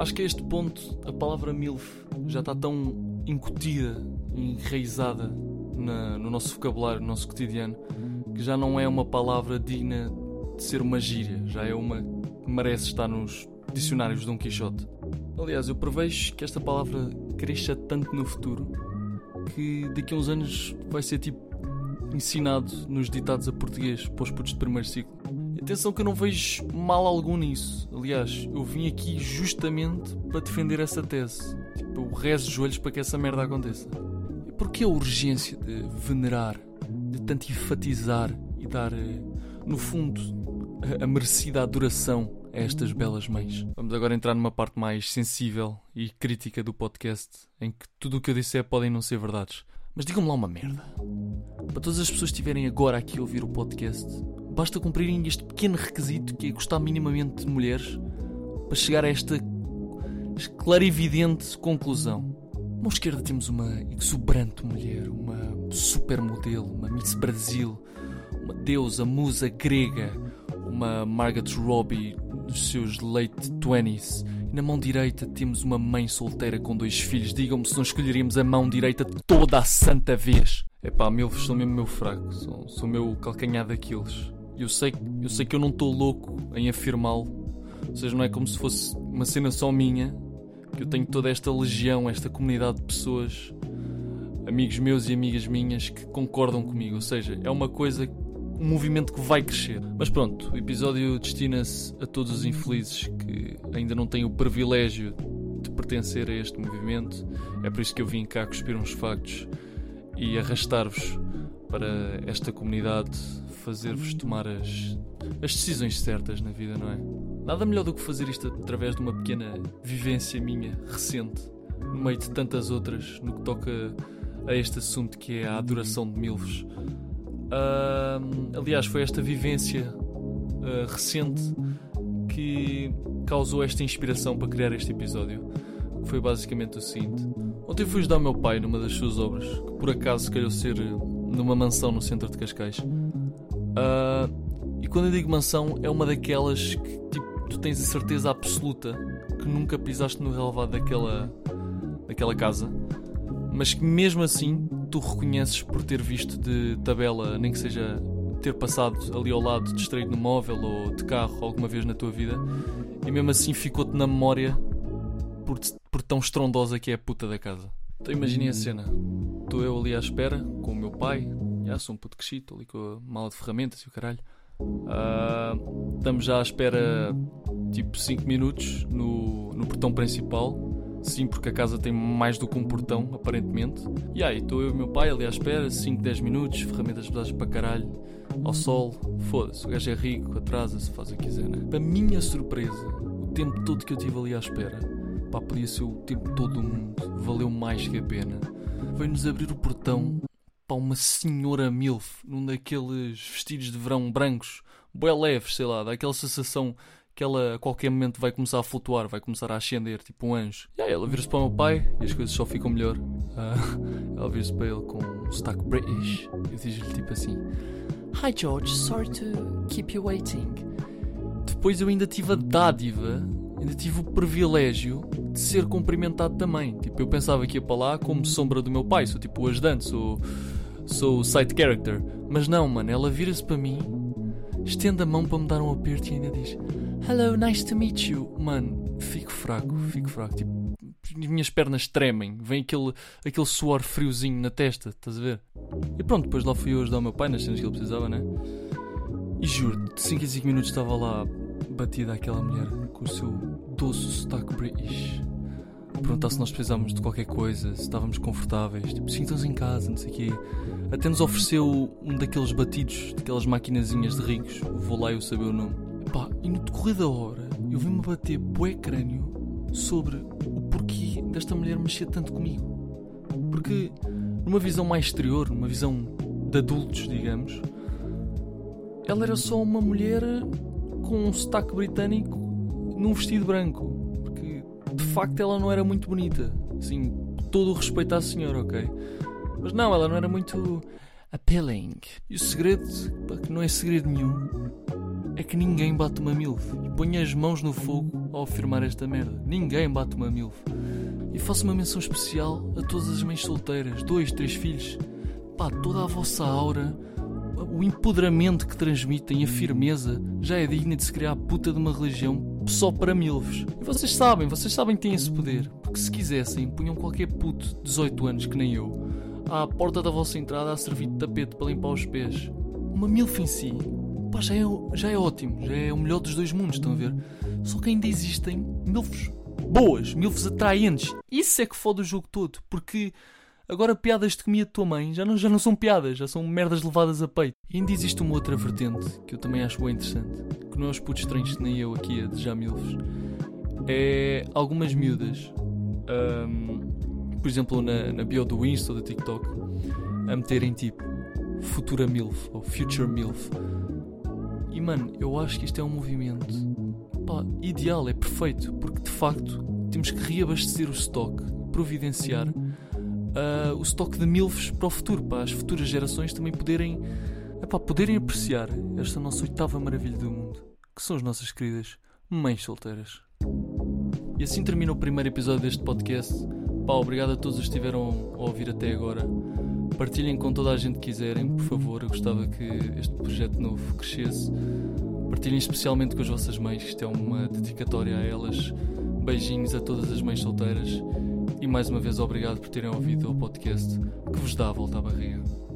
Acho que a este ponto a palavra MILF já está tão incutida, enraizada na, no nosso vocabulário, no nosso cotidiano, que já não é uma palavra digna de ser uma gíria, já é uma que merece estar nos dicionários de Dom Quixote. Aliás, eu prevejo que esta palavra cresça tanto no futuro que daqui a uns anos vai ser tipo ensinado nos ditados a português para os putos de primeiro ciclo. Atenção que eu não vejo mal algum nisso. Aliás, eu vim aqui justamente para defender essa tese. Tipo, eu rezo os joelhos para que essa merda aconteça. Porquê a urgência de venerar, de tanto enfatizar e dar, eh, no fundo, a merecida adoração a estas belas mães? Vamos agora entrar numa parte mais sensível e crítica do podcast, em que tudo o que eu disser podem não ser verdades. Mas digam-me lá uma merda. Para todas as pessoas que estiverem agora aqui a ouvir o podcast, basta cumprirem este pequeno requisito que é gostar minimamente de mulheres para chegar a esta clarividente conclusão. À mão esquerda temos uma exuberante mulher, uma supermodelo, uma Miss Brasil, uma deusa, musa grega, uma Margaret Robbie dos seus late 20s. E na mão direita temos uma mãe solteira com dois filhos. Digam-me se não escolheríamos a mão direita toda a santa vez. Epá, milfos são mesmo meu fraco, são, são meu calcanhar daqueles. Eu sei, eu sei que eu não estou louco em afirmá-lo, ou seja, não é como se fosse uma cena só minha, que eu tenho toda esta legião, esta comunidade de pessoas, amigos meus e amigas minhas que concordam comigo, ou seja, é uma coisa, um movimento que vai crescer. Mas pronto, o episódio destina-se a todos os infelizes que ainda não têm o privilégio de pertencer a este movimento, é por isso que eu vim cá cuspir uns factos e arrastar-vos para esta comunidade, fazer-vos tomar as, as decisões certas na vida, não é? Nada melhor do que fazer isto através de uma pequena vivência minha, recente, no meio de tantas outras, no que toca a este assunto que é a adoração de milvos. Uh, aliás, foi esta vivência uh, recente que causou esta inspiração para criar este episódio. Foi basicamente o seguinte: Ontem fui ajudar o meu pai numa das suas obras, que por acaso calhou ser numa mansão no centro de Cascais. Uh, e quando eu digo mansão, é uma daquelas que tipo, tu tens a certeza absoluta que nunca pisaste no relevado daquela, daquela casa, mas que mesmo assim tu reconheces por ter visto de tabela, nem que seja ter passado ali ao lado distraído no móvel ou de carro alguma vez na tua vida, e mesmo assim ficou-te na memória por, por tão estrondosa que é a puta da casa. Então imaginem a cena. Estou eu ali à espera, com pai, já sou um puto crescido, estou ali com a mala de ferramentas e o caralho. Uh, estamos já à espera tipo 5 minutos no, no portão principal. Sim, porque a casa tem mais do que um portão, aparentemente. E aí, estou eu e o meu pai ali à espera, 5, 10 minutos, ferramentas pesadas para caralho, ao sol. Foda-se, o gajo é rico, atrasa-se, faz o que quiser, né? Para minha surpresa, o tempo todo que eu estive ali à espera, pá, podia ser o tempo todo do mundo, valeu mais que a pena. Veio-nos abrir o portão para uma senhora MILF, num daqueles vestidos de verão brancos, bem leves, sei lá, daquela sensação que ela a qualquer momento vai começar a flutuar, vai começar a ascender, tipo um anjo. E aí ela vira-se para o meu pai e as coisas só ficam melhor. Uh, ela vira-se para ele com um sotaque British e diz-lhe tipo assim: Hi George, sorry to keep you waiting. Depois eu ainda tive a dádiva, ainda tive o privilégio de ser cumprimentado também. Tipo, eu pensava que ia para lá como sombra do meu pai, sou tipo o ajudante, sou, sou o side character. Mas não, mano, ela vira-se para mim, estende a mão para me dar um aperto e ainda diz: Hello, nice to meet you. Mano, fico fraco, fico fraco. Tipo, as minhas pernas tremem, vem aquele, aquele suor friozinho na testa, estás a ver? E pronto, depois lá fui eu ajudar o meu pai nas cenas que ele precisava, né? E juro, de 5 em 5 minutos estava lá batida aquela mulher com o seu doce sotaque British. Perguntar se nós precisávamos de qualquer coisa, se estávamos confortáveis, tipo, sintam-se em casa, não sei o quê. Até nos ofereceu um daqueles batidos, daquelas maquinazinhas de ricos, vou lá eu saber o nome. E no decorrer da hora, eu vi-me bater bué crânio sobre o porquê desta mulher mexer tanto comigo. Porque, numa visão mais exterior, numa visão de adultos, digamos, ela era só uma mulher com um sotaque britânico num vestido branco. De facto, ela não era muito bonita. Assim, todo o respeito à senhora, ok? Mas não, ela não era muito appealing. E o segredo, que não é segredo nenhum, é que ninguém bate uma milf e põe as mãos no fogo ao afirmar esta merda. Ninguém bate uma MILF. E faço uma menção especial a todas as mães solteiras, dois, três filhos. Pá, toda a vossa aura, o empoderamento que transmitem, a firmeza, já é digna de se criar a puta de uma religião só para milvos. E vocês sabem, vocês sabem que têm esse poder. Porque se quisessem, punham qualquer puto de 18 anos que nem eu à porta da vossa entrada a servir de tapete para limpar os pés. Uma milf em si, pá, já é, já é ótimo, já é o melhor dos dois mundos, estão a ver? Só que ainda existem milfs boas, milfs atraentes. Isso é que fode o jogo todo, porque agora piadas de comida de tua mãe já não, já não são piadas, já são merdas levadas a peito. E ainda existe uma outra vertente que eu também acho bem interessante, que não é os putos estranhos nem eu aqui a desejar milfs. É algumas miúdas. Um, por exemplo, na, na bio do Insta ou do TikTok, a meterem tipo Futura MILF ou Future MILF. E mano, eu acho que isto é um movimento pá, ideal, é perfeito, porque de facto temos que reabastecer o stock, providenciar uh, o stock de MILFs para o futuro, para as futuras gerações também poderem, epá, poderem apreciar esta nossa oitava maravilha do mundo, que são as nossas queridas mães solteiras. E assim termina o primeiro episódio deste podcast. Pá, obrigado a todos os que estiveram a ouvir até agora. Partilhem com toda a gente que quiserem, por favor. Eu gostava que este projeto novo crescesse. Partilhem especialmente com as vossas mães, isto é uma dedicatória a elas. Beijinhos a todas as mães solteiras. E mais uma vez, obrigado por terem ouvido o podcast que vos dá a volta à barriga.